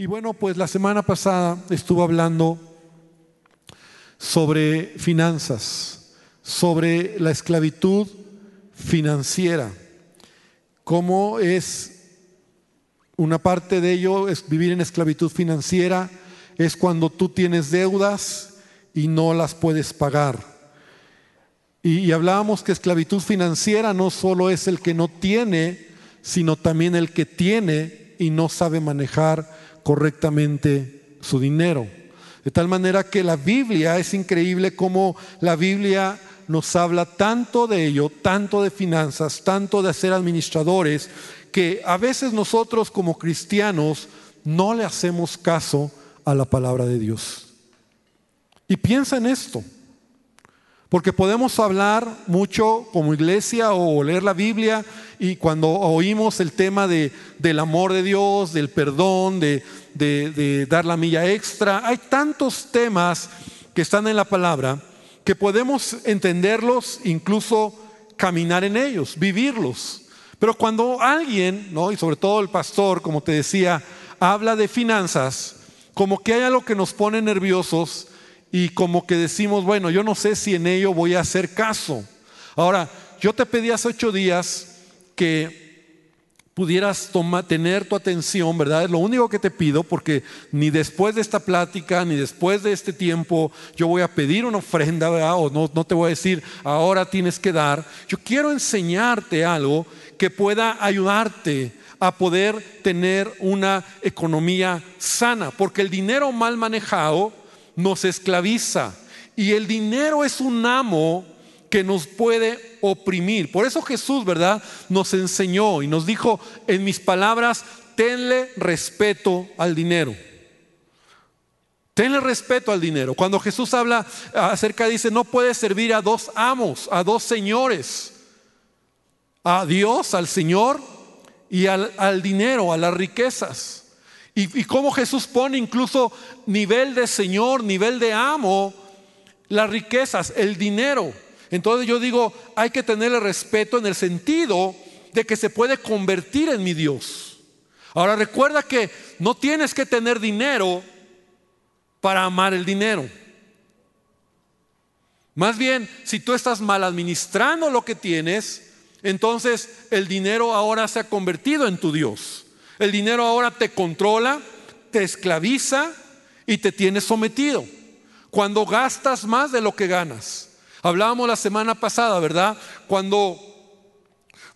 Y bueno, pues la semana pasada estuve hablando sobre finanzas, sobre la esclavitud financiera, cómo es una parte de ello es vivir en esclavitud financiera, es cuando tú tienes deudas y no las puedes pagar. Y, y, hablábamos que esclavitud financiera no solo es el que no tiene, sino también el que tiene y no sabe manejar correctamente su dinero. De tal manera que la Biblia es increíble como la Biblia nos habla tanto de ello, tanto de finanzas, tanto de ser administradores, que a veces nosotros como cristianos no le hacemos caso a la palabra de Dios. Y piensa en esto, porque podemos hablar mucho como iglesia o leer la Biblia y cuando oímos el tema de, del amor de Dios, del perdón, de, de dar la milla extra, hay tantos temas que están en la palabra que podemos entenderlos, incluso caminar en ellos, vivirlos. Pero cuando alguien, ¿no? y sobre todo el pastor, como te decía, habla de finanzas, como que hay algo que nos pone nerviosos y como que decimos, bueno, yo no sé si en ello voy a hacer caso. Ahora, yo te pedí hace ocho días que pudieras tener tu atención, ¿verdad? Es lo único que te pido, porque ni después de esta plática, ni después de este tiempo, yo voy a pedir una ofrenda, ¿verdad? O no, no te voy a decir, ahora tienes que dar. Yo quiero enseñarte algo que pueda ayudarte a poder tener una economía sana, porque el dinero mal manejado nos esclaviza y el dinero es un amo que nos puede oprimir. Por eso Jesús, ¿verdad? Nos enseñó y nos dijo en mis palabras, tenle respeto al dinero. Tenle respeto al dinero. Cuando Jesús habla acerca, dice, no puedes servir a dos amos, a dos señores a Dios, al Señor y al, dinero, a las riquezas. Y, cómo Jesús pone incluso nivel de Señor, nivel de amo, las riquezas, el dinero. Entonces yo digo, hay que tenerle respeto en el sentido de que se puede convertir en mi Dios. Ahora recuerda que no tienes que tener dinero para amar el dinero. Más bien, si tú estás mal administrando lo que tienes, entonces el dinero ahora se ha convertido en tu Dios. El dinero ahora te controla, te esclaviza y te tiene sometido. Cuando gastas más de lo que ganas. Hablábamos la semana pasada, ¿verdad? Cuando,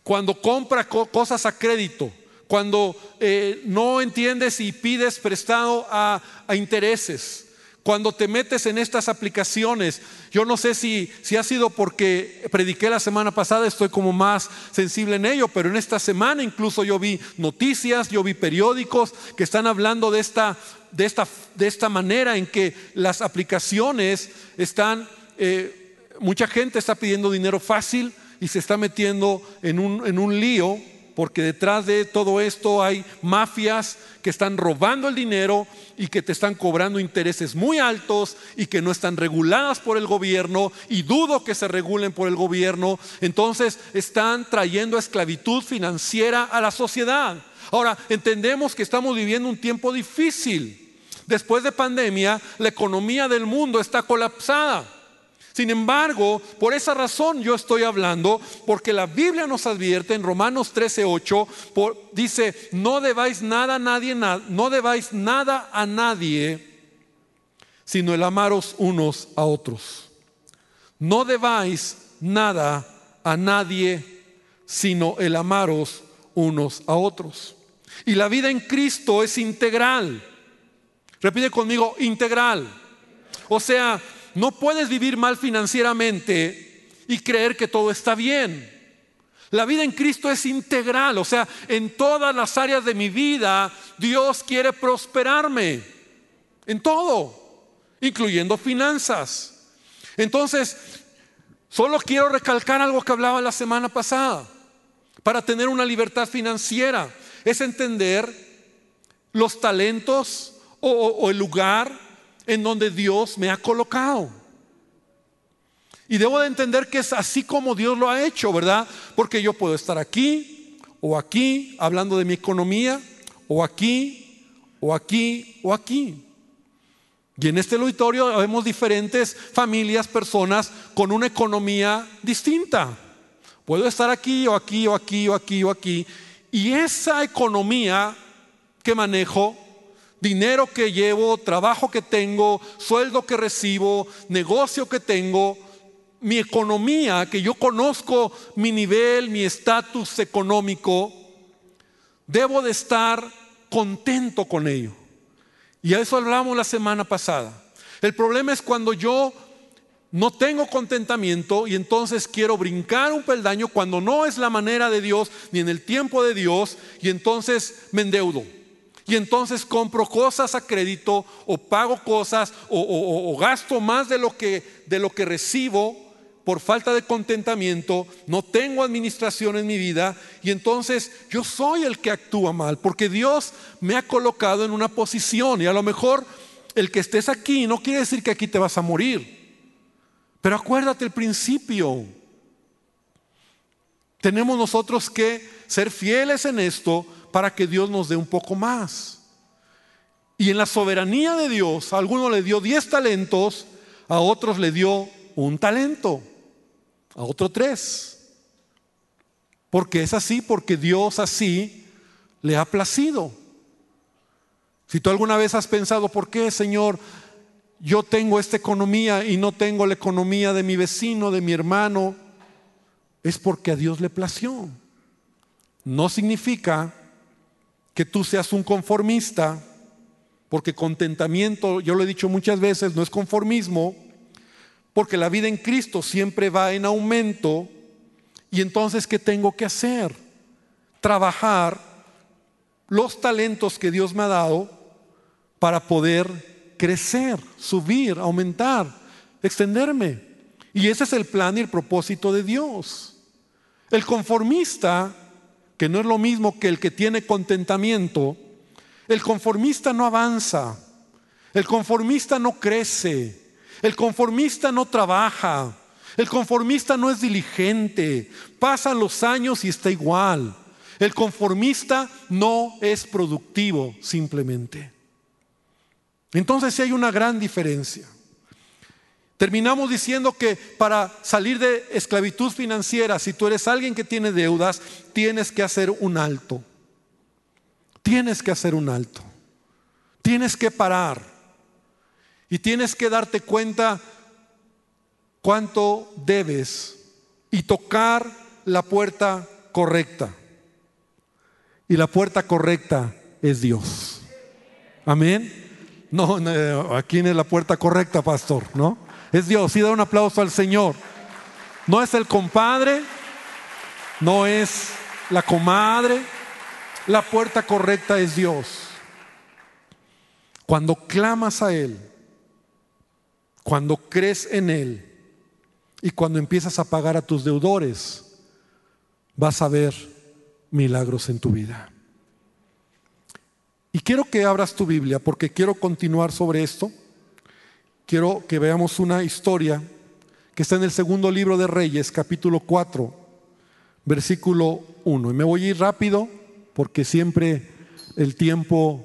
cuando compras cosas a crédito, cuando eh, no entiendes y pides prestado a intereses, cuando te metes en estas aplicaciones, yo no sé si, si ha sido porque prediqué la semana pasada, estoy como más sensible en ello, pero en esta semana incluso yo vi noticias, yo vi periódicos que están hablando de esta, de esta, de esta manera en que las aplicaciones están, eh, mucha gente está pidiendo dinero fácil y se está metiendo en un, en un lío porque detrás de todo esto hay mafias que están robando el dinero y que te están cobrando intereses muy altos y que no están reguladas por el gobierno y dudo que se regulen por el gobierno. Entonces están trayendo esclavitud financiera a la sociedad. Ahora, entendemos que estamos viviendo un tiempo difícil. Después de pandemia, la economía del mundo está colapsada. Sin embargo, por esa razón yo estoy hablando, porque la Biblia nos advierte en Romanos 13:8, dice, no debáis nada a nadie, no debáis nada a nadie, sino el amaros unos a otros. No debáis nada a nadie, sino el amaros unos a otros. Y la vida en Cristo es integral. Repite conmigo, integral. O sea, no puedes vivir mal financieramente y creer que todo está bien. La vida en Cristo es integral, o sea, en todas las áreas de mi vida Dios quiere prosperarme, en todo, incluyendo finanzas. Entonces, solo quiero recalcar algo que hablaba la semana pasada. Para tener una libertad financiera es entender los talentos o, el lugar en donde Dios me ha colocado. Y debo de entender que es así como Dios lo ha hecho, ¿verdad? Porque yo puedo estar aquí o aquí hablando de mi economía o aquí o aquí o aquí. Y en este auditorio vemos diferentes familias, personas con una economía distinta. Puedo estar aquí o aquí o aquí o aquí o aquí. Y esa economía que manejo, dinero que llevo, trabajo que tengo, sueldo que recibo, negocio que tengo, mi economía, que yo conozco mi nivel, mi estatus económico, debo de estar contento con ello. Y a eso hablamos la semana pasada. El problema es cuando yo no tengo contentamiento y entonces quiero brincar un peldaño cuando no es la manera de Dios ni en el tiempo de Dios y entonces me endeudo. Y entonces compro cosas a crédito o pago cosas o, gasto más de lo, que, de lo que recibo por falta de contentamiento, no tengo administración en mi vida y entonces yo soy el que actúa mal, porque Dios me ha colocado en una posición y a lo mejor el que estés aquí no quiere decir que aquí te vas a morir, pero acuérdate el principio. Tenemos nosotros que ser fieles en esto para que Dios nos dé un poco más. Y en la soberanía de Dios, a algunos le dio 10 talentos, a otros le dio un talento a otro tres. Porque es así, porque Dios así le ha placido. Si tú alguna vez has pensado, ¿por qué, Señor, yo tengo esta economía y no tengo la economía de mi vecino, de mi hermano? Es porque a Dios le plació. No significa que tú seas un conformista, porque contentamiento, yo lo he dicho muchas veces, no es conformismo, porque la vida en Cristo siempre va en aumento. Y entonces, ¿qué tengo que hacer? Trabajar los talentos que Dios me ha dado para poder crecer, subir, aumentar, extenderme. Y ese es el plan y el propósito de Dios. El conformista, que no es lo mismo que el que tiene contentamiento, el conformista no avanza, el conformista no crece, el conformista no trabaja. El conformista no es diligente. Pasan los años y está igual. El conformista no es productivo simplemente. Entonces sí hay una gran diferencia. Terminamos diciendo que para salir de esclavitud financiera, si tú eres alguien que tiene deudas, tienes que hacer un alto. Tienes que hacer un alto. Tienes que parar. Y tienes que darte cuenta cuánto debes y tocar la puerta correcta. Y la puerta correcta es Dios. Amén. No, aquí es la puerta correcta, pastor, ¿no? Es Dios. Y da un aplauso al Señor. No es el compadre, no es la comadre. La puerta correcta es Dios. Cuando clamas a Él, cuando crees en Él y cuando empiezas a pagar a tus deudores, vas a ver milagros en tu vida. Y quiero que abras tu Biblia porque quiero continuar sobre esto. Quiero que veamos una historia que está en el segundo libro de Reyes, capítulo 4, versículo 1. Y me voy a ir rápido porque siempre el tiempo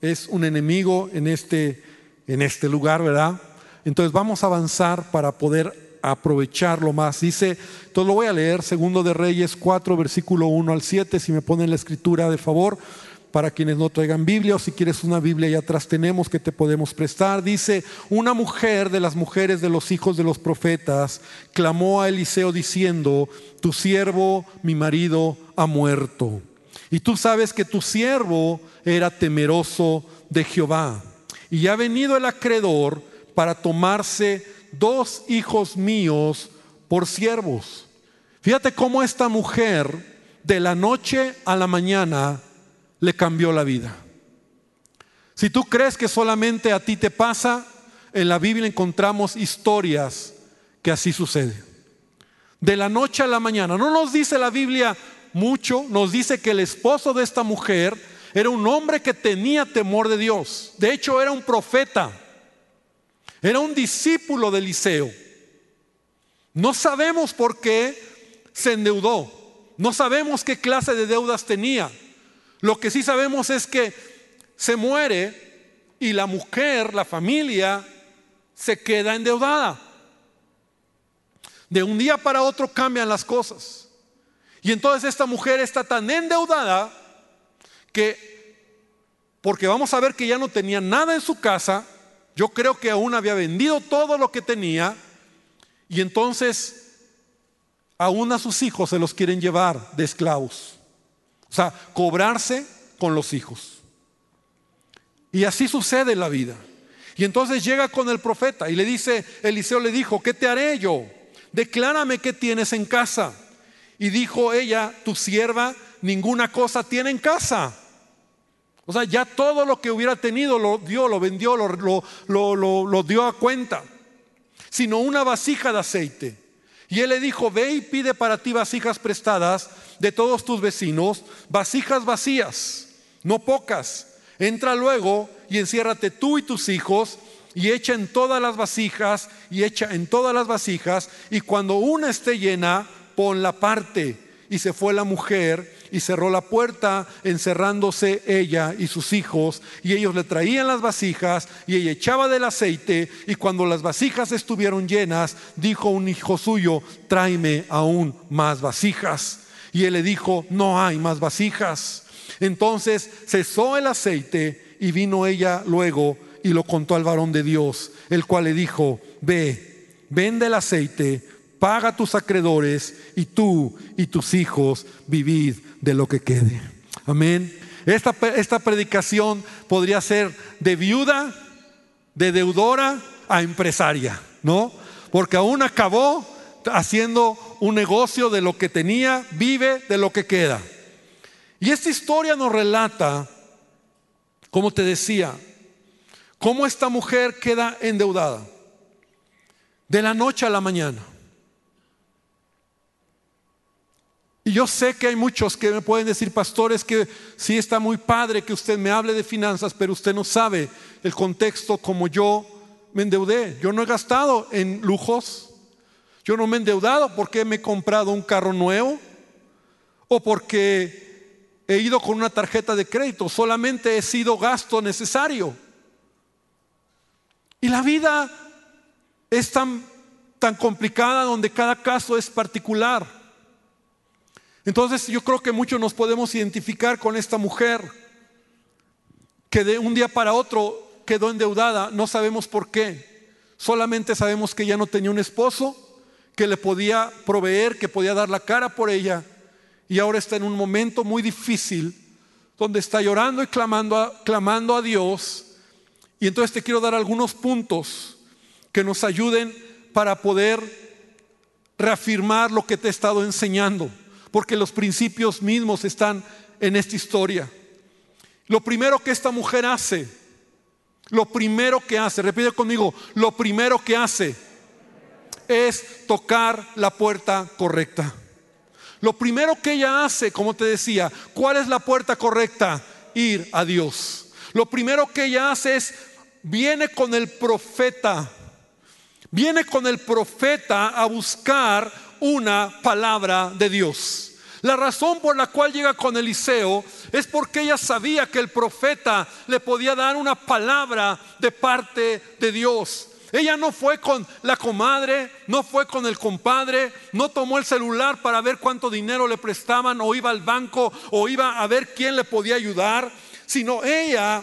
es un enemigo en este, en este lugar, ¿verdad? Entonces vamos a avanzar para poder aprovecharlo más. Dice, entonces lo voy a leer, segundo de Reyes 4, versículo 1 al 7, si me ponen la escritura de favor, para quienes no traigan Biblia o si quieres una Biblia ya atrás tenemos que te podemos prestar. Dice, una mujer de las mujeres de los hijos de los profetas clamó a Eliseo diciendo, tu siervo, mi marido, ha muerto. Y tú sabes que tu siervo era temeroso de Jehová. Y ha venido el acreedor para tomarse dos hijos míos por siervos. Fíjate cómo esta mujer de la noche a la mañana le cambió la vida. Si tú crees que solamente a ti te pasa, en la Biblia encontramos historias que así sucede. De la noche a la mañana. No nos dice la Biblia mucho, nos dice que el esposo de esta mujer era un hombre que tenía temor de Dios. De hecho, era un profeta. Era un discípulo de Eliseo. No sabemos por qué se endeudó. No sabemos qué clase de deudas tenía. Lo que sí sabemos es que se muere y la mujer, la familia, se queda endeudada. De un día para otro cambian las cosas. Y entonces esta mujer está tan endeudada que, porque vamos a ver que ya no tenía nada en su casa, yo creo que aún había vendido todo lo que tenía, y entonces aún a sus hijos se los quieren llevar de esclavos. O sea, cobrarse con los hijos. Y así sucede en la vida. Y entonces llega con el profeta y le dice, Eliseo le dijo, ¿qué te haré yo? Declárame qué tienes en casa. Y dijo ella, tu sierva ninguna cosa tiene en casa. O sea, ya todo lo que hubiera tenido lo dio, lo vendió, lo, lo, lo dio a cuenta. Sino una vasija de aceite. Y él le dijo, ve y pide para ti vasijas prestadas de todos tus vecinos, vasijas vacías, no pocas. Entra luego y enciérrate tú y tus hijos y echa en todas las vasijas y echa en todas las vasijas y cuando una esté llena, pon la parte. Y se fue la mujer y cerró la puerta, encerrándose ella y sus hijos, y ellos le traían las vasijas, y ella echaba del aceite, y cuando las vasijas estuvieron llenas, dijo un hijo suyo, tráeme aún más vasijas. Y él le dijo, no hay más vasijas. Entonces cesó el aceite y vino ella luego y lo contó al varón de Dios, el cual le dijo, ve, vende el aceite, paga tus acreedores y tú y tus hijos vivid de lo que quede. Amén. Esta, esta predicación podría ser de viuda, de deudora a empresaria, ¿no? Porque aún acabó haciendo un negocio de lo que tenía, vive de lo que queda. Y esta historia nos relata, como te decía, cómo esta mujer queda endeudada de la noche a la mañana. Y yo sé que hay muchos que me pueden decir, pastores, que sí está muy padre que usted me hable de finanzas, pero usted no sabe el contexto como yo me endeudé. Yo no he gastado en lujos. Yo no me he endeudado porque me he comprado un carro nuevo o porque he ido con una tarjeta de crédito. Solamente he sido gasto necesario. Y la vida es tan, tan complicada donde cada caso es particular. Entonces yo creo que muchos nos podemos identificar con esta mujer que de un día para otro quedó endeudada, no sabemos por qué, solamente sabemos que ya no tenía un esposo que le podía proveer, que podía dar la cara por ella, y ahora está en un momento muy difícil donde está llorando y clamando a, clamando a Dios. Y entonces te quiero dar algunos puntos que nos ayuden para poder reafirmar lo que te he estado enseñando porque los principios mismos están en esta historia. Lo primero que esta mujer hace, lo primero que hace, repite conmigo, lo primero que hace es tocar la puerta correcta. Lo primero que ella hace, como te decía, ¿cuál es la puerta correcta? Ir a Dios. Lo primero que ella hace es, viene con el profeta, viene con el profeta a buscar una palabra de Dios. La razón por la cual llega con Eliseo es porque ella sabía que el profeta le podía dar una palabra de parte de Dios. Ella no fue con la comadre, no fue con el compadre, no tomó el celular para ver cuánto dinero le prestaban o iba al banco o iba a ver quién le podía ayudar, sino ella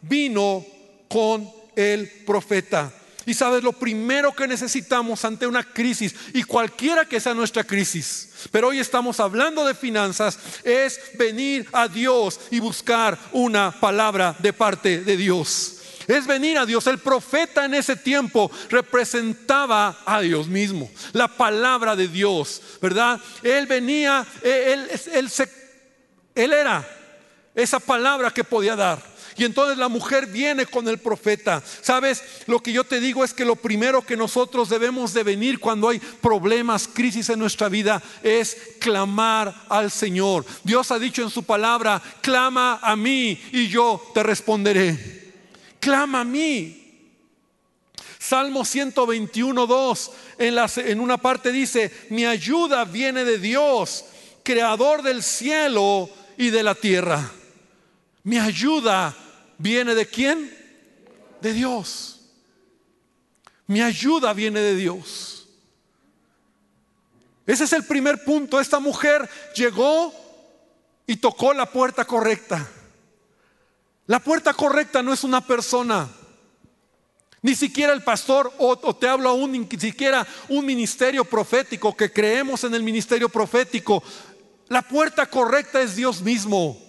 vino con el profeta. Y sabes, lo primero que necesitamos ante una crisis, y cualquiera que sea nuestra crisis, pero hoy estamos hablando de finanzas, es venir a Dios y buscar una palabra de parte de Dios. Es venir a Dios. El profeta en ese tiempo representaba a Dios mismo, la palabra de Dios, ¿verdad? Él venía, él, él, él era esa palabra que podía dar. Y entonces la mujer viene con el profeta. ¿Sabes? Lo que yo te digo es que lo primero que nosotros debemos de venir cuando hay problemas, crisis en nuestra vida, es clamar al Señor. Dios ha dicho en su palabra, clama a mí y yo te responderé. Clama a mí. Salmo 121, 2, en, en una parte dice, mi ayuda viene de Dios, creador del cielo y de la tierra. Mi ayuda viene de quién? De Dios. Mi ayuda viene de Dios. Ese es el primer punto. Esta mujer llegó y tocó la puerta correcta. La puerta correcta no es una persona. Ni siquiera el pastor, o, te hablo aún, ni siquiera un ministerio profético, que creemos en el ministerio profético. La puerta correcta es Dios mismo.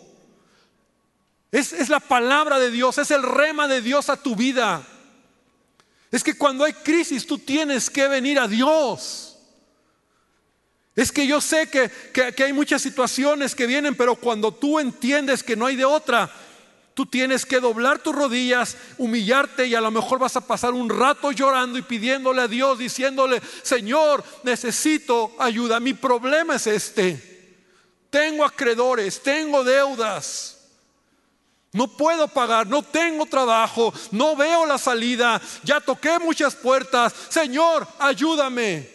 Es, es la palabra de Dios, es el rema de Dios a tu vida. Es que cuando hay crisis tú tienes que venir a Dios. Es que yo sé que, que, hay muchas situaciones que vienen, pero cuando tú entiendes que no hay de otra, tú tienes que doblar tus rodillas, humillarte y a lo mejor vas a pasar un rato llorando y pidiéndole a Dios, diciéndole, Señor, necesito ayuda. Mi problema es este. Tengo acreedores, tengo deudas. No puedo pagar, no tengo trabajo, no veo la salida, ya toqué muchas puertas. Señor, ayúdame.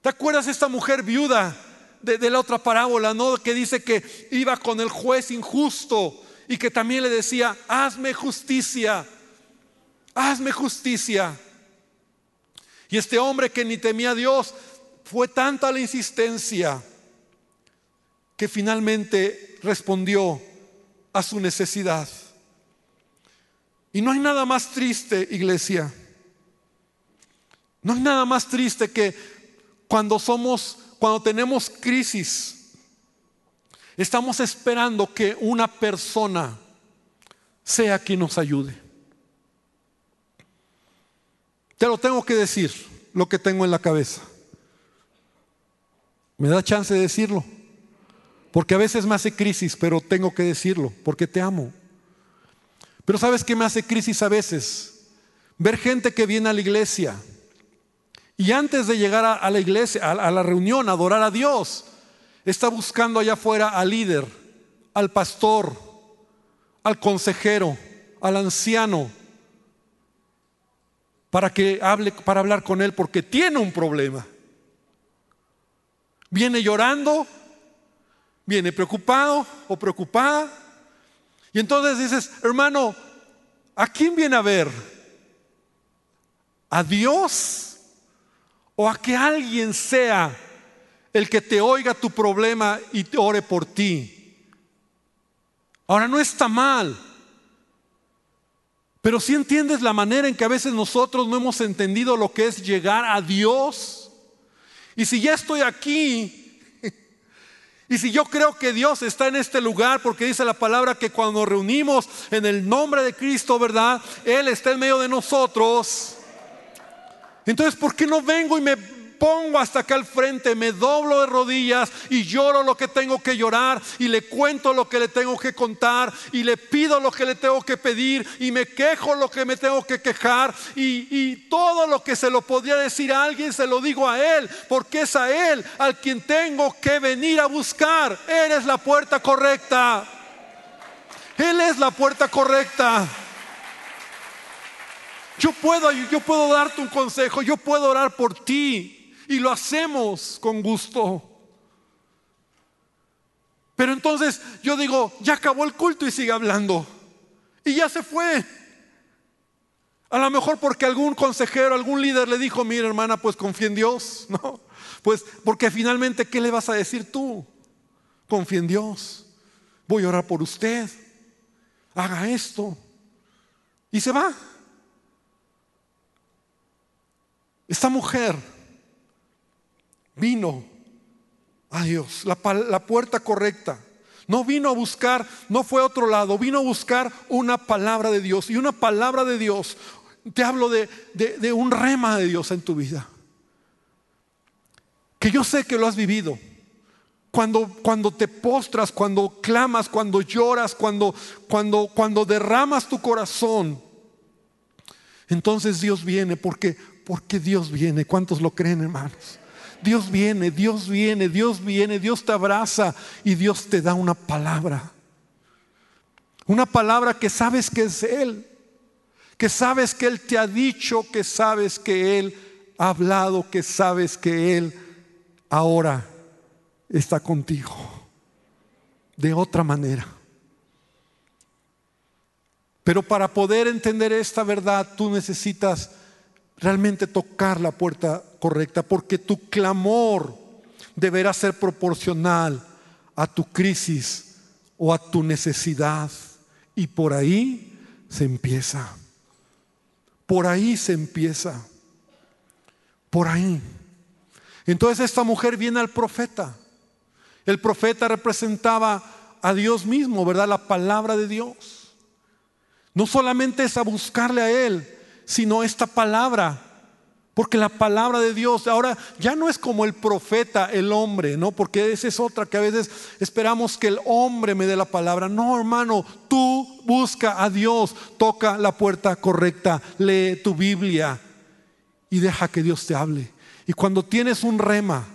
¿Te acuerdas de esta mujer viuda de, la otra parábola, no? Que dice que iba con el juez injusto y que también le decía, hazme justicia, hazme justicia. Y este hombre que ni temía a Dios, fue tanta la insistencia que finalmente respondió, a su necesidad. Y no hay nada más triste, iglesia. No hay nada más triste que cuando somos, cuando tenemos crisis, estamos esperando que una persona sea quien nos ayude. Te lo tengo que decir, lo que tengo en la cabeza. ¿Me da chance de decirlo? Porque a veces me hace crisis, pero tengo que decirlo, porque te amo. Pero ¿sabes qué me hace crisis a veces? Ver gente que viene a la iglesia y antes de llegar a, la iglesia, a, la reunión, a adorar a Dios, está buscando allá afuera al líder, al pastor, al consejero, al anciano, para que hable, para hablar con él, porque tiene un problema. Viene llorando viene preocupado o preocupada. Y entonces dices, hermano, ¿a quién viene a ver? ¿A Dios? ¿O a que alguien sea el que te oiga tu problema y te ore por ti? Ahora no está mal. Pero si entiendes la manera en que a veces nosotros no hemos entendido lo que es llegar a Dios. Y si ya estoy aquí y si yo creo que Dios está en este lugar, porque dice la palabra que cuando nos reunimos en el nombre de Cristo, ¿verdad? Él está en medio de nosotros. Entonces, ¿por qué no vengo y me pongo hasta acá al frente, me doblo de rodillas y lloro lo que tengo que llorar y le cuento lo que le tengo que contar y le pido lo que le tengo que pedir y me quejo lo que me tengo que quejar y, y todo lo que se lo podría decir a alguien se lo digo a él porque es a él al quien tengo que venir a buscar. Eres la puerta correcta. Él es la puerta correcta. Yo puedo, yo puedo darte un consejo, yo puedo orar por ti y lo hacemos con gusto. Pero entonces yo digo, ya acabó el culto y sigue hablando. Y ya se fue. A lo mejor porque algún consejero, algún líder le dijo, mira hermana, pues confía en Dios. No, pues porque finalmente, ¿qué le vas a decir tú? Confía en Dios. Voy a orar por usted. Haga esto. Y se va. Esta mujer vino a Dios, la, puerta correcta. No vino a buscar, no fue a otro lado, vino a buscar una palabra de Dios. Y una palabra de Dios, te hablo de, de, un rema de Dios en tu vida. Que yo sé que lo has vivido. Cuando, cuando te postras, cuando clamas, cuando lloras, cuando, cuando, cuando derramas tu corazón, entonces Dios viene, porque, porque Dios viene. ¿Cuántos lo creen, hermanos? Dios viene, Dios viene, Dios viene, Dios te abraza y Dios te da una palabra. Una palabra que sabes que es Él, que sabes que Él te ha dicho, que sabes que Él ha hablado, que sabes que Él ahora está contigo. De otra manera. Pero para poder entender esta verdad, tú necesitas realmente tocar la puerta correcta, porque tu clamor deberá ser proporcional a tu crisis o a tu necesidad. Y por ahí se empieza. Por ahí se empieza. Por ahí. Entonces esta mujer viene al profeta. El profeta representaba a Dios mismo, ¿verdad? La palabra de Dios. No solamente es a buscarle a Él, sino esta palabra. Porque la palabra de Dios ahora ya no es como el profeta, el hombre, ¿no? Porque esa es otra que a veces esperamos que el hombre me dé la palabra. No, hermano, tú busca a Dios, toca la puerta correcta, lee tu Biblia y deja que Dios te hable. Y cuando tienes un rema,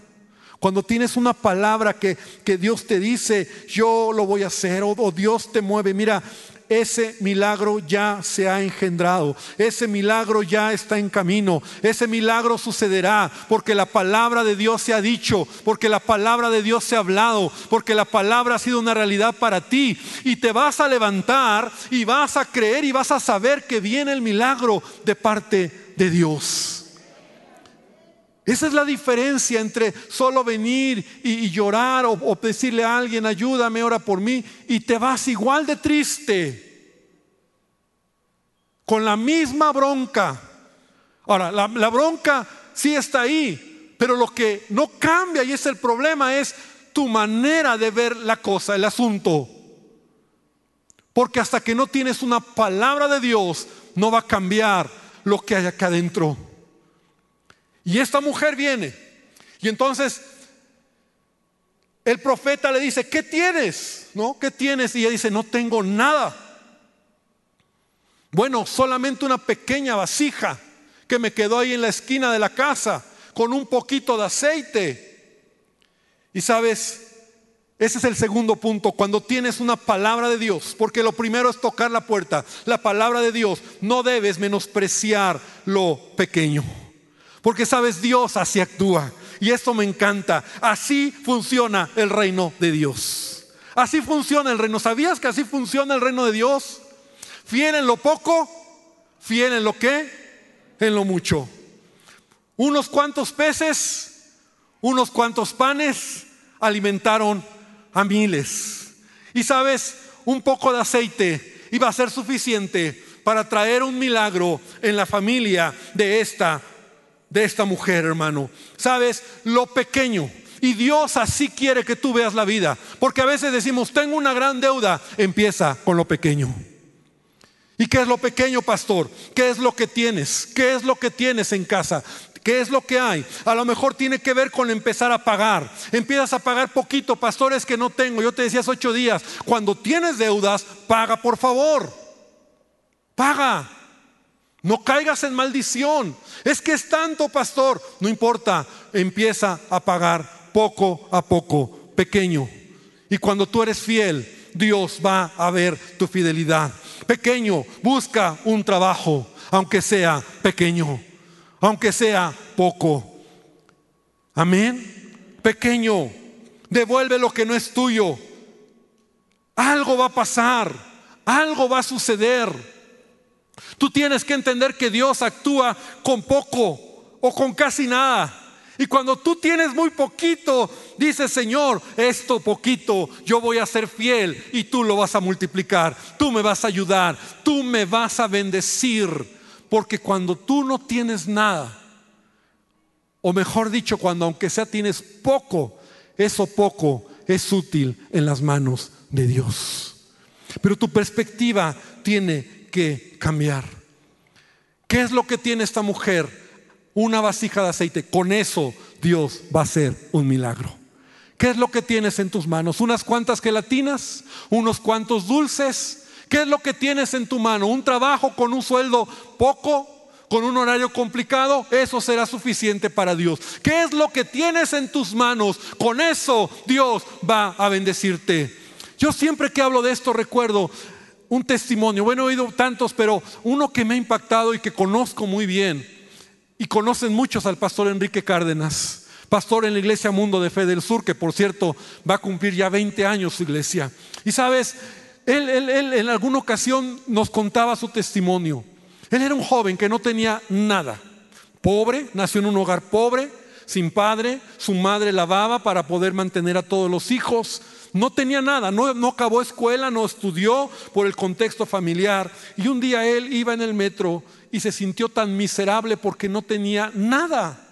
cuando tienes una palabra que, que Dios te dice, yo lo voy a hacer, o, o Dios te mueve, mira, ese milagro ya se ha engendrado, ese milagro ya está en camino, ese milagro sucederá porque la palabra de Dios se ha dicho, porque la palabra de Dios se ha hablado, porque la palabra ha sido una realidad para ti y te vas a levantar y vas a creer y vas a saber que viene el milagro de parte de Dios. Esa es la diferencia entre solo venir y, llorar o, decirle a alguien, ayúdame, ora por mí, y te vas igual de triste, con la misma bronca. Ahora, la, la bronca sí está ahí, pero lo que no cambia y es el problema es tu manera de ver la cosa, el asunto. Porque hasta que no tienes una palabra de Dios, no va a cambiar lo que hay acá adentro. Y esta mujer viene. Y entonces el profeta le dice, ¿qué tienes? ¿No? ¿Qué tienes? Y ella dice, no tengo nada. Bueno, solamente una pequeña vasija que me quedó ahí en la esquina de la casa con un poquito de aceite. Y sabes, ese es el segundo punto, cuando tienes una palabra de Dios, porque lo primero es tocar la puerta, la palabra de Dios, no debes menospreciar lo pequeño. Porque sabes, Dios así actúa. Y esto me encanta. Así funciona el reino de Dios. Así funciona el reino. ¿Sabías que así funciona el reino de Dios? Fiel en lo poco, fiel en lo que, en lo mucho. Unos cuantos peces, unos cuantos panes alimentaron a miles. Y sabes, un poco de aceite iba a ser suficiente para traer un milagro en la familia de esta de esta mujer, hermano. Sabes, lo pequeño. Y Dios así quiere que tú veas la vida. Porque a veces decimos, tengo una gran deuda. Empieza con lo pequeño. ¿Y qué es lo pequeño, pastor? ¿Qué es lo que tienes? ¿Qué es lo que tienes en casa? ¿Qué es lo que hay? A lo mejor tiene que ver con empezar a pagar. Empiezas a pagar poquito, pastores que no tengo. Yo te decía hace ocho días, cuando tienes deudas, paga por favor. Paga. No caigas en maldición. Es que es tanto, pastor. No importa, empieza a pagar poco a poco, pequeño. Y cuando tú eres fiel, Dios va a ver tu fidelidad. Pequeño, busca un trabajo, aunque sea pequeño, aunque sea poco. Amén. Pequeño, devuelve lo que no es tuyo. Algo va a pasar, algo va a suceder. Tú tienes que entender que Dios actúa con poco o con casi nada. Y cuando tú tienes muy poquito, dices, Señor, esto poquito yo voy a ser fiel y tú lo vas a multiplicar, tú me vas a ayudar, tú me vas a bendecir. Porque cuando tú no tienes nada, o mejor dicho, cuando aunque sea tienes poco, eso poco es útil en las manos de Dios. Pero tu perspectiva tiene que cambiar. ¿Qué es lo que tiene esta mujer? Una vasija de aceite. Con eso Dios va a hacer un milagro. ¿Qué es lo que tienes en tus manos? ¿Unas cuantas gelatinas? ¿Unos cuantos dulces? ¿Qué es lo que tienes en tu mano? ¿Un trabajo con un sueldo poco? ¿Con un horario complicado? Eso será suficiente para Dios. ¿Qué es lo que tienes en tus manos? Con eso Dios va a bendecirte. Yo siempre que hablo de esto recuerdo un testimonio. Bueno, he oído tantos, pero uno que me ha impactado y que conozco muy bien, y conocen muchos al pastor Enrique Cárdenas, pastor en la iglesia Mundo de Fe del Sur, que por cierto va a cumplir ya 20 años su iglesia. Y sabes, Él, en alguna ocasión nos contaba su testimonio. Él era un joven que no tenía nada. Pobre, nació en un hogar pobre, sin padre, su madre lavaba para poder mantener a todos los hijos. No tenía nada, no, no, acabó escuela, no estudió por el contexto familiar. Y un día él iba en el metro y se sintió tan miserable porque no tenía nada.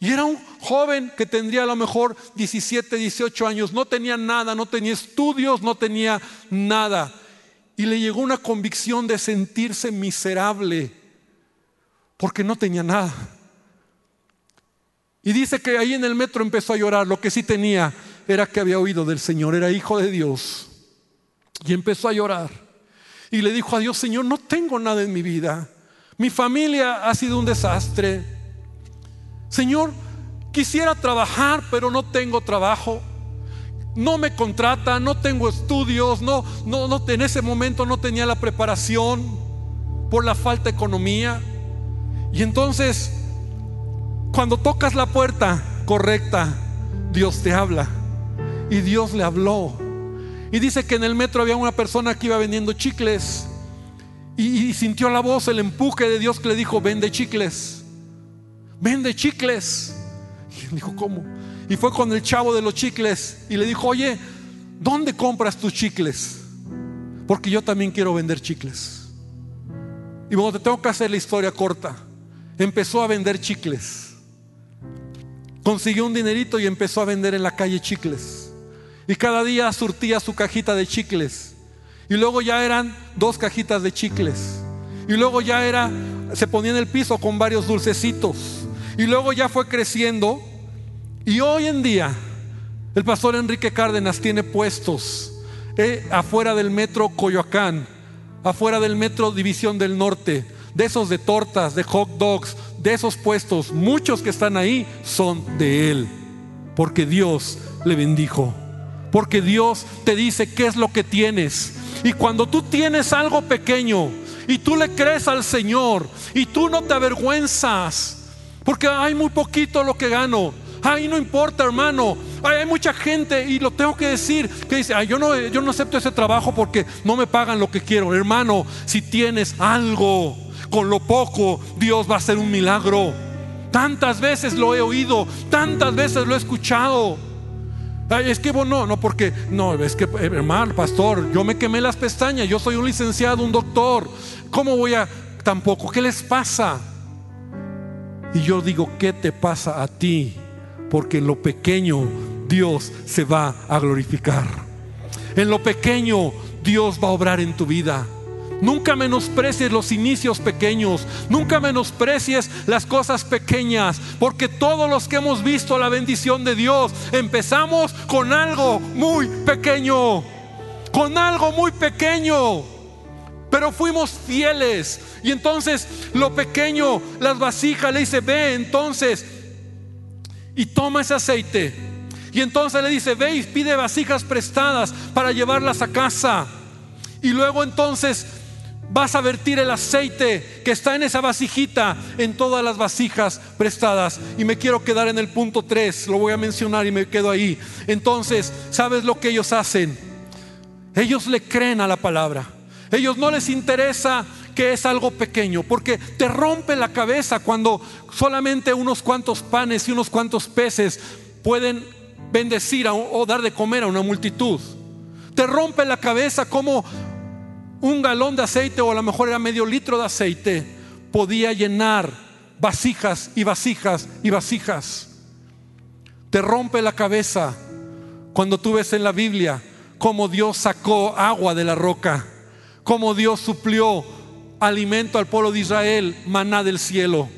Y era un joven que tendría a lo mejor 17, 18 años, no tenía nada, no tenía estudios, no tenía nada. Y le llegó una convicción de sentirse miserable porque no tenía nada. Y dice que ahí en el metro empezó a llorar. Lo que sí tenía era que había oído del Señor, era hijo de Dios. Y empezó a llorar. Y le dijo a Dios, Señor, no tengo nada en mi vida. Mi familia ha sido un desastre. Señor, quisiera trabajar, pero no tengo trabajo. No me contrata, no tengo estudios, no, no, no, en ese momento no tenía la preparación por la falta de economía. Y entonces, cuando tocas la puerta correcta, Dios te habla. Y Dios le habló. Y dice que en el metro había una persona que iba vendiendo chicles. Y, sintió la voz, el empuje de Dios que le dijo, vende chicles. Vende chicles. Y dijo, ¿cómo? Y fue con el chavo de los chicles y le dijo, oye, ¿dónde compras tus chicles? Porque yo también quiero vender chicles. Y bueno, te tengo que hacer la historia corta. Empezó a vender chicles. Consiguió un dinerito y empezó a vender en la calle chicles. Y cada día surtía su cajita de chicles. Y luego ya eran dos cajitas de chicles. Y luego ya era, se ponía en el piso con varios dulcecitos. Y luego ya fue creciendo. Y hoy en día, el pastor Enrique Cárdenas tiene puestos eh, afuera del metro Coyoacán, afuera del metro División del Norte, de esos de tortas, de hot dogs, de esos puestos, muchos que están ahí son de él, porque Dios le bendijo. Porque Dios te dice qué es lo que tienes. Y cuando tú tienes algo pequeño y tú le crees al Señor y tú no te avergüenzas, porque hay muy poquito lo que gano. Ay, no importa, hermano. hay mucha gente, y lo tengo que decir, que dice, yo, no, yo no acepto ese trabajo porque no me pagan lo que quiero. Hermano, si tienes algo, con lo poco, Dios va a hacer un milagro. Tantas veces lo he oído, tantas veces lo he escuchado es que bueno, no, no, porque, no, es que, eh, hermano, pastor, yo me quemé las pestañas, yo soy un licenciado, un doctor, ¿cómo voy a, tampoco, qué les pasa? Y yo digo, ¿qué te pasa a ti? Porque en lo pequeño Dios se va a glorificar. En lo pequeño Dios va a obrar en tu vida. Nunca menosprecies los inicios pequeños, nunca menosprecies las cosas pequeñas, porque todos los que hemos visto la bendición de Dios, empezamos con algo muy pequeño, con algo muy pequeño, pero fuimos fieles. Y entonces lo pequeño, las vasijas, le dice, ve entonces y toma ese aceite. Y entonces le dice, ve y pide vasijas prestadas para llevarlas a casa. Y luego entonces vas a vertir el aceite que está en esa vasijita en todas las vasijas prestadas. Y me quiero quedar en el punto 3, lo voy a mencionar y me quedo ahí. Entonces, ¿sabes lo que ellos hacen? Ellos le creen a la palabra. Ellos no les interesa que es algo pequeño, porque te rompe la cabeza cuando solamente unos cuantos panes y unos cuantos peces pueden bendecir o dar de comer a una multitud. Te rompe la cabeza como un galón de aceite o a lo mejor era medio litro de aceite, podía llenar vasijas y vasijas y vasijas. Te rompe la cabeza cuando tú ves en la Biblia cómo Dios sacó agua de la roca, cómo Dios suplió alimento al pueblo de Israel, maná del cielo.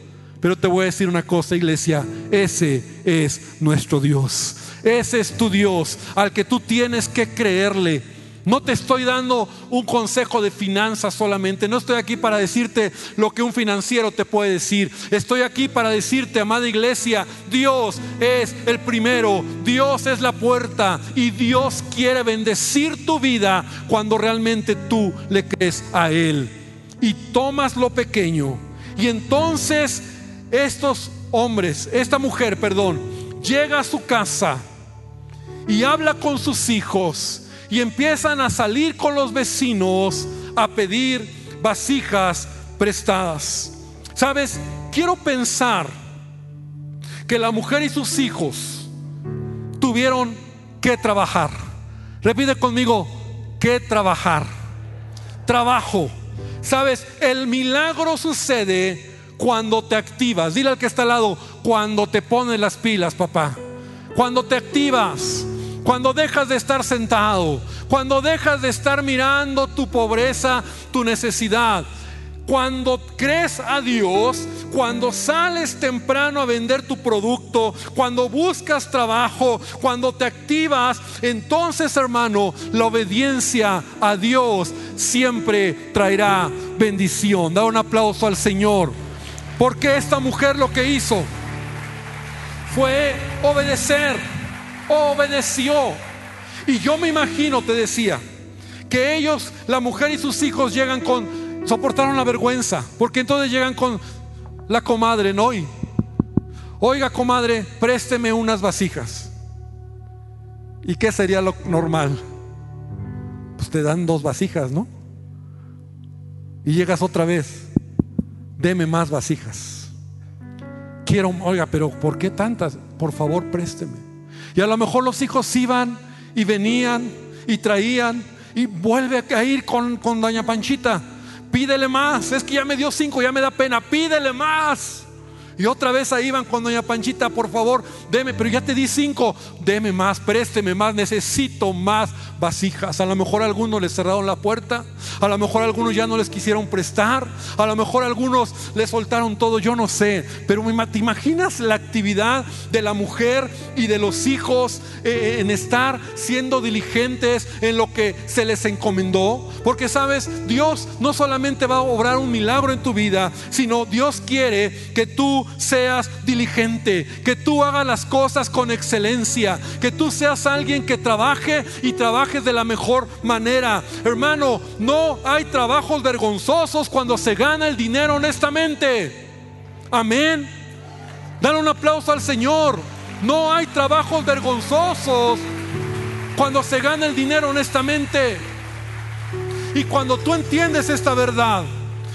Pero te voy a decir una cosa, iglesia, ese es nuestro Dios. Ese es tu Dios al que tú tienes que creerle no te estoy dando un consejo de finanzas solamente. No estoy aquí para decirte lo que un financiero te puede decir. Estoy aquí para decirte, amada iglesia, Dios es el primero, Dios es la puerta y Dios quiere bendecir tu vida cuando realmente tú le crees a Él. Y tomas lo pequeño. Y entonces estos hombres, esta mujer, perdón, llega a su casa y habla con sus hijos y empiezan a salir con los vecinos a pedir vasijas prestadas. ¿Sabes? Quiero pensar que la mujer y sus hijos tuvieron que trabajar. Repite conmigo, que trabajar. Trabajo. ¿Sabes? El milagro sucede cuando te activas. Dile al que está al lado, cuando te pones las pilas, papá. Cuando te activas. Cuando dejas de estar sentado, cuando dejas de estar mirando tu pobreza, tu necesidad, cuando crees a Dios, cuando sales temprano a vender tu producto, cuando buscas trabajo, cuando te activas, entonces hermano, la obediencia a Dios siempre traerá bendición. Da un aplauso al Señor. Porque esta mujer lo que hizo fue obedecer, obedeció. Y yo me imagino, te decía, que ellos, la mujer y sus hijos llegan con soportaron la vergüenza, porque entonces llegan con la comadre, ¿no? oiga, comadre, présteme unas vasijas. ¿Y qué sería lo normal? Pues te dan dos vasijas, ¿no? Y llegas otra vez, deme más vasijas. Quiero, oiga, pero ¿por qué tantas? Por favor, présteme. Y a lo mejor los hijos iban y venían y traían y vuelve a ir con, con doña Panchita pídele más. Es que ya me dio cinco, ya me da pena, pídele más. Y otra vez ahí van con doña Panchita, por favor, deme, pero ya te di cinco, deme más, présteme más, necesito más vasijas. A lo mejor a algunos les cerraron la puerta, a lo mejor algunos ya no les quisieron prestar, a lo mejor algunos les soltaron todo, yo no sé. Pero ¿te imaginas la actividad de la mujer y de los hijos eh, en estar siendo diligentes en lo que se les encomendó? Porque sabes, Dios no solamente va a obrar un milagro en tu vida, sino Dios quiere que tú seas diligente, que tú hagas las cosas con excelencia, que tú seas alguien que trabaje y trabajes de la mejor manera. Hermano, no hay trabajos vergonzosos cuando se gana el dinero honestamente. Amén. Dale un aplauso al Señor. No hay trabajos vergonzosos cuando se gana el dinero honestamente. Y cuando tú entiendes esta verdad,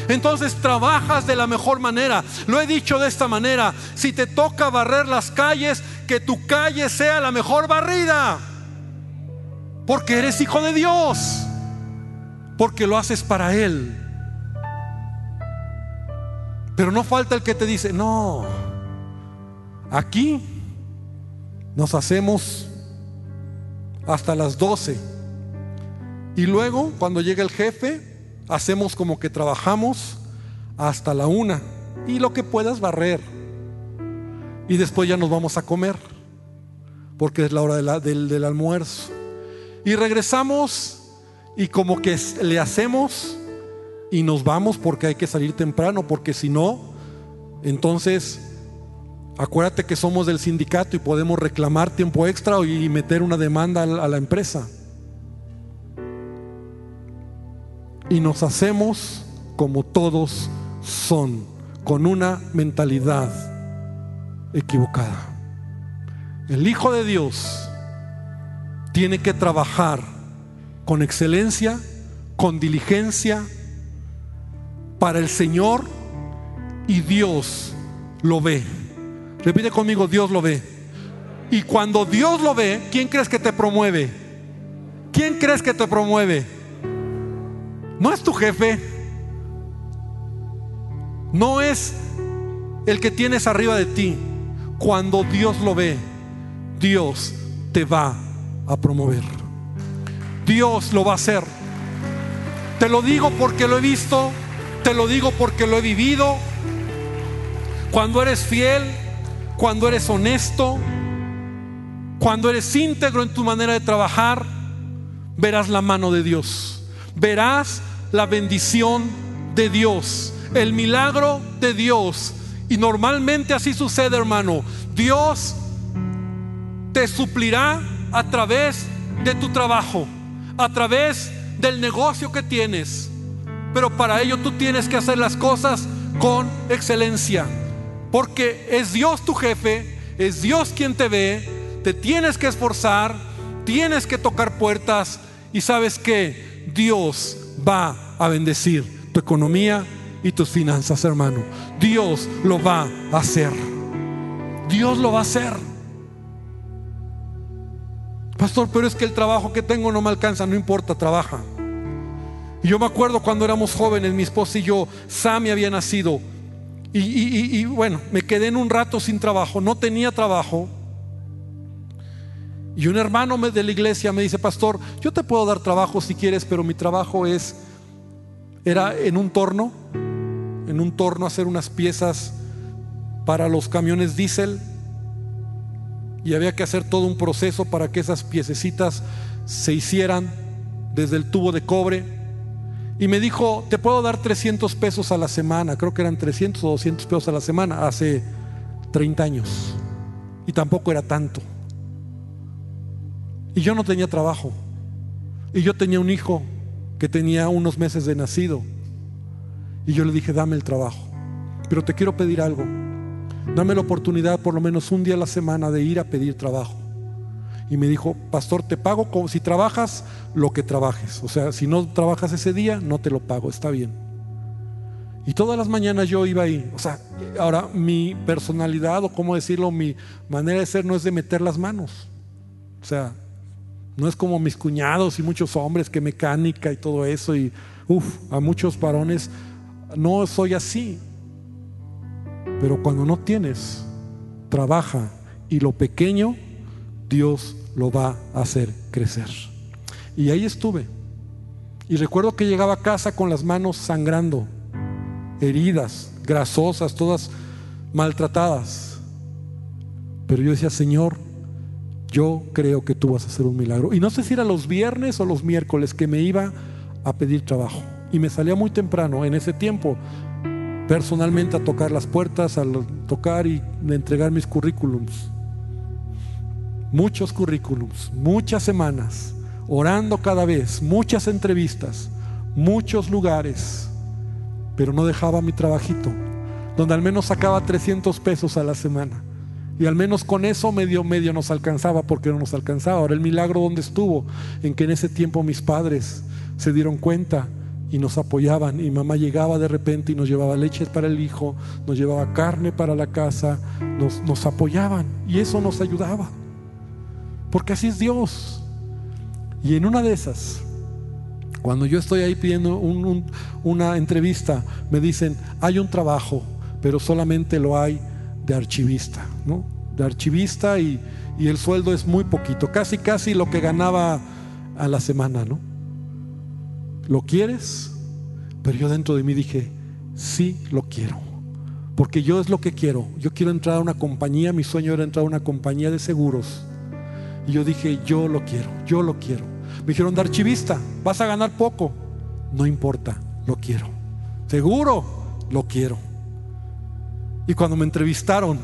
entonces trabajas de la mejor manera. Lo he dicho de esta manera. Si te toca barrer las calles, que tu calle sea la mejor barrida. Porque eres hijo de Dios. Porque lo haces para Él. Pero no falta el que te dice, no, aquí nos hacemos hasta las 12. Y luego, cuando llega el jefe, hacemos como que trabajamos hasta la una y lo que puedas barrer. Y después ya nos vamos a comer, porque es la hora del, almuerzo. Y regresamos y como que le hacemos y nos vamos porque hay que salir temprano, porque si no, entonces acuérdate que somos del sindicato y podemos reclamar tiempo extra y meter una demanda a la empresa. Y nos hacemos como todos son, con una mentalidad equivocada. El Hijo de Dios tiene que trabajar con excelencia, con diligencia para el Señor y Dios lo ve. Repite conmigo, Dios lo ve. Y cuando Dios lo ve, ¿quién crees que te promueve? ¿Quién crees que te promueve? No es tu jefe. No es el que tienes arriba de ti. Cuando Dios lo ve, Dios te va a promover. Dios lo va a hacer. Te lo digo porque lo he visto, te lo digo porque lo he vivido. Cuando eres fiel, cuando eres honesto, cuando eres íntegro en tu manera de trabajar, verás la mano de Dios verás la bendición de Dios, el milagro de Dios. Y normalmente así sucede, hermano. Dios te suplirá a través de tu trabajo, a través del negocio que tienes. Pero para ello tú tienes que hacer las cosas con excelencia. Porque es Dios tu jefe, es Dios quien te ve, te tienes que esforzar, tienes que tocar puertas Y sabes que Dios va a bendecir tu economía y tus finanzas, hermano. Dios lo va a hacer. Dios lo va a hacer. Pastor, pero es que el trabajo que tengo no me alcanza, no importa, trabaja. Y yo me acuerdo cuando éramos jóvenes, mi esposa y yo, Sammy había nacido. Y, y, bueno, me quedé en un rato sin trabajo, no tenía trabajo. Y un hermano de la iglesia me dice, pastor, yo te puedo dar trabajo si quieres, pero mi trabajo es, era en un torno, en un torno hacer unas piezas para los camiones diésel y había que hacer todo un proceso para que esas piececitas se hicieran desde el tubo de cobre. Y me dijo, te puedo dar 300 pesos a la semana, creo que eran 300 o 200 pesos a la semana, hace 30 años. Y tampoco era tanto. Y yo no tenía trabajo. Y yo tenía un hijo que tenía unos meses de nacido. Y yo le dije, dame el trabajo. Pero te quiero pedir algo. Dame la oportunidad por lo menos un día a la semana de ir a pedir trabajo. Y me dijo, pastor, te pago como si trabajas lo que trabajes. O sea, si no trabajas ese día, no te lo pago, está bien. Y todas las mañanas yo iba ahí. O sea, ahora mi personalidad o cómo decirlo, mi manera de ser no es de meter las manos. O sea, no es como mis cuñados y muchos hombres que mecánica y todo eso. Y uff, a muchos varones no soy así. Pero cuando no tienes, trabaja y lo pequeño, Dios lo va a hacer crecer. Y ahí estuve. Y recuerdo que llegaba a casa con las manos sangrando, heridas, grasosas, todas maltratadas. Pero yo decía, Señor, yo creo que tú vas a hacer un milagro. Y no sé si era los viernes o los miércoles que me iba a pedir trabajo. Y me salía muy temprano. En ese tiempo personalmente a tocar las puertas, a tocar y entregar mis currículums. Muchos currículums, muchas semanas, orando cada vez, muchas entrevistas, muchos lugares, pero no dejaba mi trabajito, donde al menos sacaba 300 pesos a la semana. Y al menos con eso medio medio nos alcanzaba porque no nos alcanzaba. Ahora el milagro donde estuvo, en que en ese tiempo mis padres se dieron cuenta y nos apoyaban. Y mamá llegaba de repente y nos llevaba leche para el hijo, nos llevaba carne para la casa, nos apoyaban y eso nos ayudaba. Porque así es Dios. Y en una de esas, cuando yo estoy ahí pidiendo una entrevista, me dicen, hay un trabajo, pero solamente lo hay de archivista, ¿no? De archivista y, y el sueldo es muy poquito, casi casi lo que ganaba a la semana, ¿no? ¿Lo quieres? Pero yo dentro de mí dije, sí lo quiero. Porque yo es lo que quiero. Yo quiero entrar a una compañía, mi sueño era entrar a una compañía de seguros. Y yo dije, yo lo quiero, yo lo quiero. Me dijeron, de archivista, vas a ganar poco. No importa, lo quiero. Seguro, lo quiero. Y cuando me entrevistaron,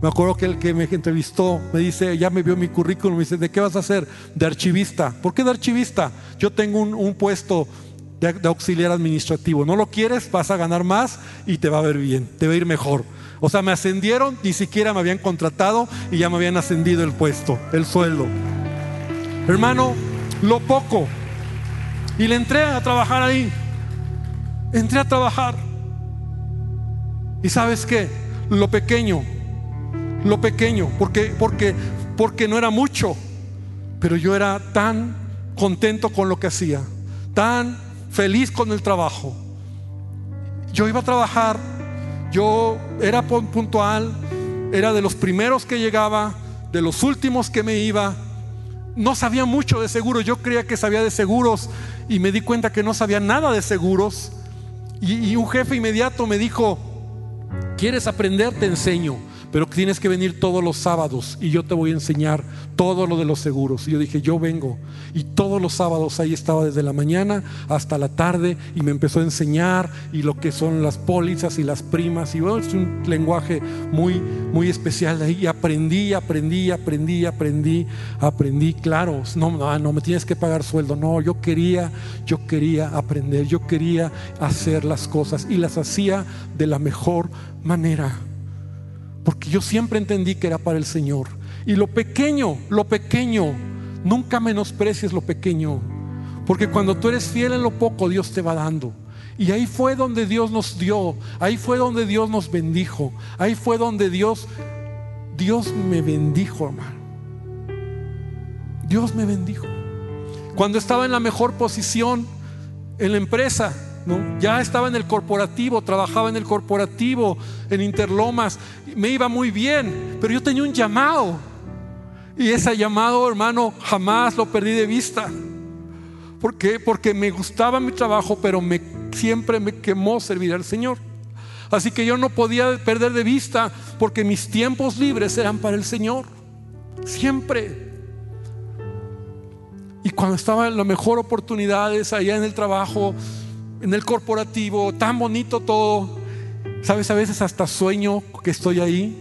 me acuerdo que el que me entrevistó me dice, ya me vio mi currículum, me dice, ¿de qué vas a hacer? De archivista. ¿Por qué de archivista? Yo tengo un, puesto de, auxiliar administrativo. ¿No lo quieres? Vas a ganar más y te va a ver bien, te va a ir mejor. O sea, me ascendieron, ni siquiera me habían contratado y ya me habían ascendido el puesto, el sueldo. Hermano, lo poco. Y le entré a trabajar ahí. Entré a trabajar. ¿Y sabes qué? Lo pequeño lo pequeño, porque, porque, porque no era mucho, pero yo era tan contento con lo que hacía, tan feliz con el trabajo. Yo iba a trabajar, yo era puntual, era de los primeros que llegaba, de los últimos que me iba. No sabía mucho de seguros, yo creía que sabía de seguros y me di cuenta que no sabía nada de seguros. Y, y un jefe inmediato me dijo, ¿quieres aprender? Te enseño pero tienes que venir todos los sábados y yo te voy a enseñar todo lo de los seguros. Y yo dije, yo vengo. Y todos los sábados ahí estaba desde la mañana hasta la tarde y me empezó a enseñar y lo que son las pólizas y las primas. Y bueno, es un lenguaje muy, muy especial ahí. Y aprendí, aprendí, aprendí, aprendí, aprendí. Claro, no, no, no me tienes que pagar sueldo. No, yo quería, yo quería aprender, yo quería hacer las cosas y las hacía de la mejor manera. Porque yo siempre entendí que era para el Señor. Y lo pequeño, lo pequeño, nunca menosprecies lo pequeño. Porque cuando tú eres fiel en lo poco, Dios te va dando. Y ahí fue donde Dios nos dio, ahí fue donde Dios nos bendijo, ahí fue donde Dios, Dios me bendijo, hermano. Dios me bendijo. Cuando estaba en la mejor posición en la empresa, ya estaba en el corporativo, trabajaba en el corporativo, en Interlomas, me iba muy bien, pero yo tenía un llamado. Y ese llamado, hermano, jamás lo perdí de vista. ¿Por qué? Porque me gustaba mi trabajo, pero me, siempre me quemó servir al Señor. Así que yo no podía perder de vista porque mis tiempos libres eran para el Señor. Siempre. Y cuando estaba en las mejores oportunidades allá en el trabajo, en el corporativo, tan bonito todo, sabes, a veces hasta sueño que estoy ahí,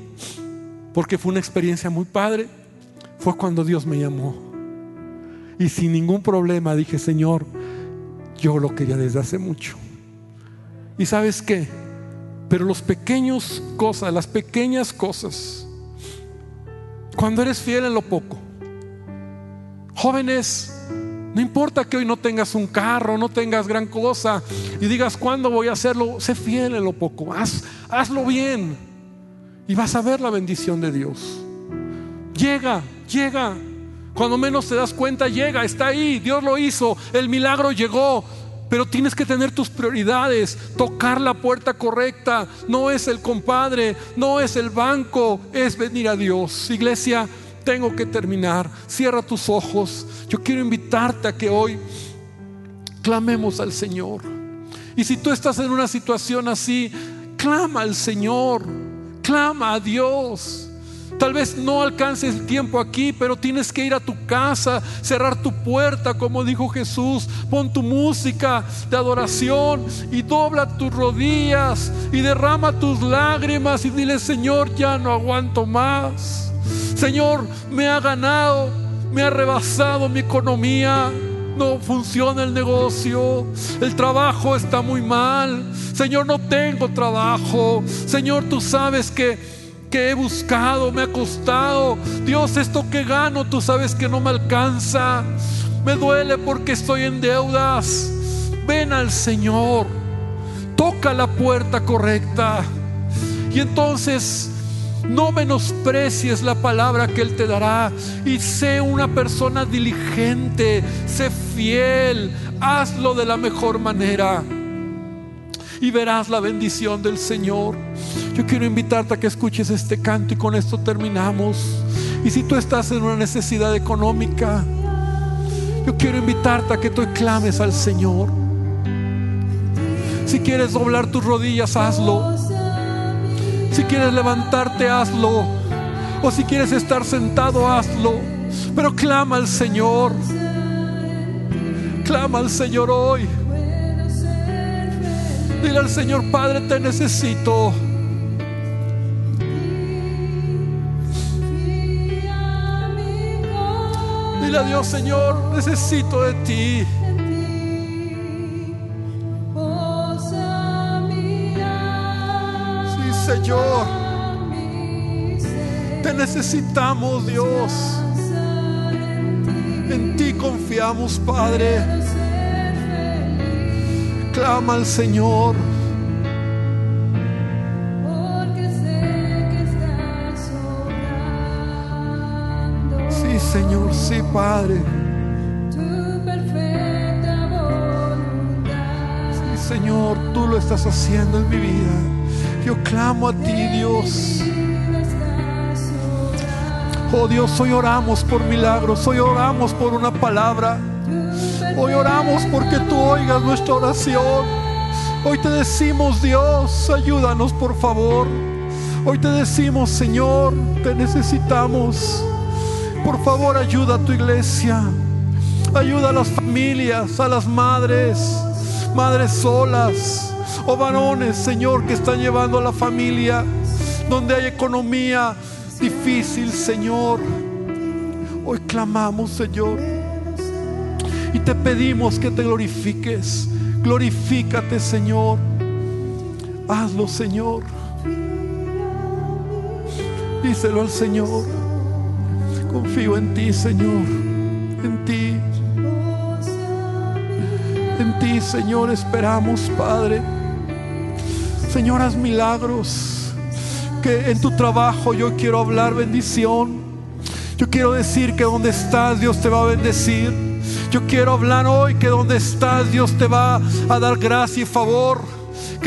porque fue una experiencia muy padre, fue cuando Dios me llamó. Y sin ningún problema dije, Señor, yo lo quería desde hace mucho. ¿Y sabes qué? Pero los pequeños cosas, las pequeñas cosas, cuando eres fiel en lo poco, jóvenes, no importa que hoy no tengas un carro, no tengas gran cosa y digas, ¿cuándo voy a hacerlo? Sé fiel en lo poco, Haz, hazlo bien y vas a ver la bendición de Dios. Llega, llega. Cuando menos te das cuenta, llega, está ahí, Dios lo hizo, el milagro llegó. Pero tienes que tener tus prioridades, tocar la puerta correcta. No es el compadre, no es el banco, es venir a Dios. Iglesia, tengo que terminar. Cierra tus ojos. Yo quiero invitarte a que hoy clamemos al Señor. Y si tú estás en una situación así, clama al Señor, clama a Dios. Tal vez no alcances el tiempo aquí, pero tienes que ir a tu casa, cerrar tu puerta, como dijo Jesús. Pon tu música de adoración y dobla tus rodillas y derrama tus lágrimas y dile, Señor, ya no aguanto más. Señor, me ha ganado, me ha rebasado mi economía. No funciona el negocio, el trabajo está muy mal. Señor, no tengo trabajo. Señor, tú sabes que que he buscado, me ha costado. Dios, esto que gano, tú sabes que no me alcanza. Me duele porque estoy en deudas. Ven al Señor, toca la puerta correcta. Y entonces no menosprecies la palabra que Él te dará y sé una persona diligente, sé fiel, hazlo de la mejor manera y verás la bendición del Señor. Yo quiero invitarte a que escuches este canto y con esto terminamos. Y si tú estás en una necesidad económica, yo quiero invitarte a que tú clames al Señor. Si quieres doblar tus rodillas, hazlo. Si quieres levantarte, hazlo. O si quieres estar sentado, hazlo. Pero clama al Señor. Clama al Señor hoy. Dile al Señor, Padre, te necesito. Dile a Dios, Señor, necesito de ti. Señor. Te necesitamos, Dios. En ti confiamos, Padre clama al Señor. Sí, Señor, sí, Padre. Señor, tú lo estás haciendo en mi vida. Yo clamo a ti, Dios. Oh Dios, hoy oramos por milagros, hoy oramos por una palabra. Hoy oramos porque tú oigas nuestra oración. Hoy te decimos, Dios, ayúdanos por favor. Hoy te decimos, Señor, te necesitamos. Por favor, ayuda a tu iglesia. Ayuda a las familias, a las madres, madres solas o varones, Señor, que están llevando a la familia donde hay economía difícil, Señor. Hoy clamamos, Señor. Y te pedimos que te glorifiques. Glorifícate, Señor. Hazlo, Señor. Díselo al Señor. Confío en ti, Señor. En ti. En ti, Señor, esperamos, Padre. Señor, haz milagros. Que en tu trabajo yo quiero hablar bendición. Yo quiero decir que donde estás Dios te va a bendecir. Yo quiero hablar hoy que donde estás Dios te va a dar gracia y favor.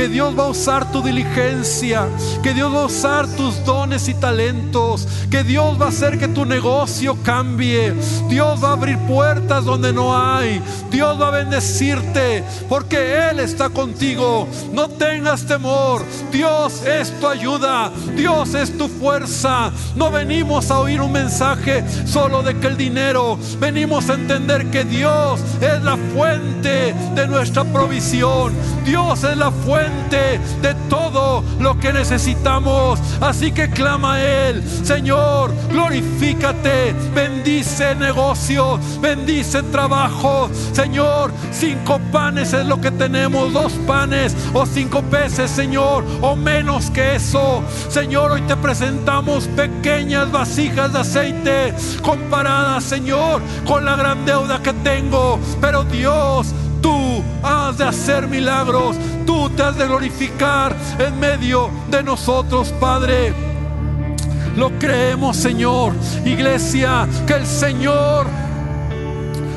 Que Dios va a usar tu diligencia. Que Dios va a usar tus dones y talentos. Que Dios va a hacer que tu negocio cambie. Dios va a abrir puertas donde no hay. Dios va a bendecirte porque Él está contigo. No tengas temor. Dios es tu ayuda. Dios es tu fuerza. No venimos a oír un mensaje solo de que el dinero. Venimos a entender que Dios es la fuente de nuestra provisión. Dios es la fuente de todo lo que necesitamos. Así que clama Él, Señor, glorifícate, bendice negocio, bendice trabajo. Señor, cinco panes es lo que tenemos, dos panes o cinco peces, Señor, o menos que eso. Señor, hoy te presentamos pequeñas vasijas de aceite comparadas, Señor, con la gran deuda que tengo. Pero Dios, Tú has de hacer milagros, tú te has de glorificar en medio de nosotros, Padre. Lo creemos, Señor. Iglesia, que el Señor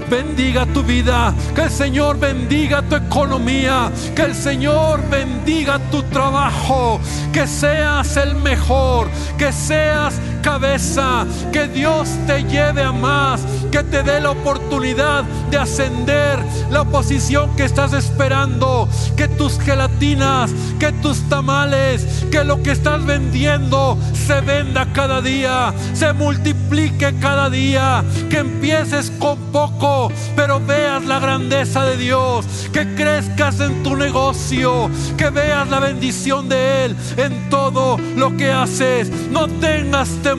bendiga tu vida, que el Señor bendiga tu economía, que el Señor bendiga tu trabajo, que seas el mejor, que seas cabeza, que Dios te lleve a más, que te dé la oportunidad de ascender la posición que estás esperando, que tus gelatinas, que tus tamales, que lo que estás vendiendo se venda cada día, se multiplique cada día, que empieces con poco, pero veas la grandeza de Dios, que crezcas en tu negocio, que veas la bendición de Él en todo lo que haces. No tengas temor,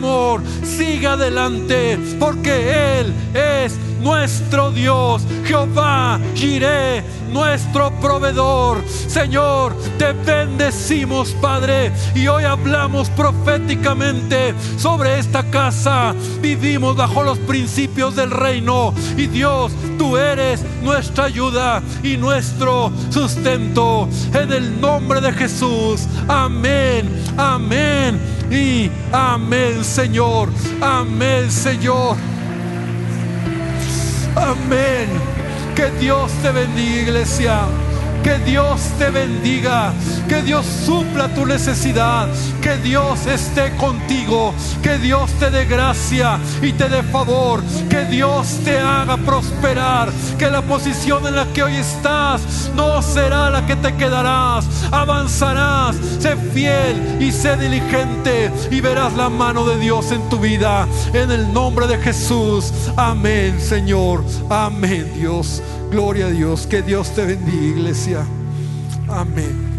siga adelante, porque Él es nuestro Dios, Jehová Jireh, nuestro proveedor. Señor, te bendecimos, Padre, y hoy hablamos proféticamente sobre esta casa. Vivimos bajo los principios del reino y Dios, tú eres nuestra ayuda y nuestro sustento. En el nombre de Jesús, amén, amén y amén, Señor. Amén, Señor. Amén. Que Dios te bendiga, iglesia. Que Dios te bendiga, que Dios supla tu necesidad, que Dios esté contigo, que Dios te dé gracia y te dé favor, que Dios te haga prosperar, que la posición en la que hoy estás no será la que te quedarás, avanzarás, sé fiel y sé diligente y verás la mano de Dios en tu vida, en el nombre de Jesús. Amén, Señor. Amén, Dios. Gloria a Dios. Que Dios te bendiga, iglesia. Amén.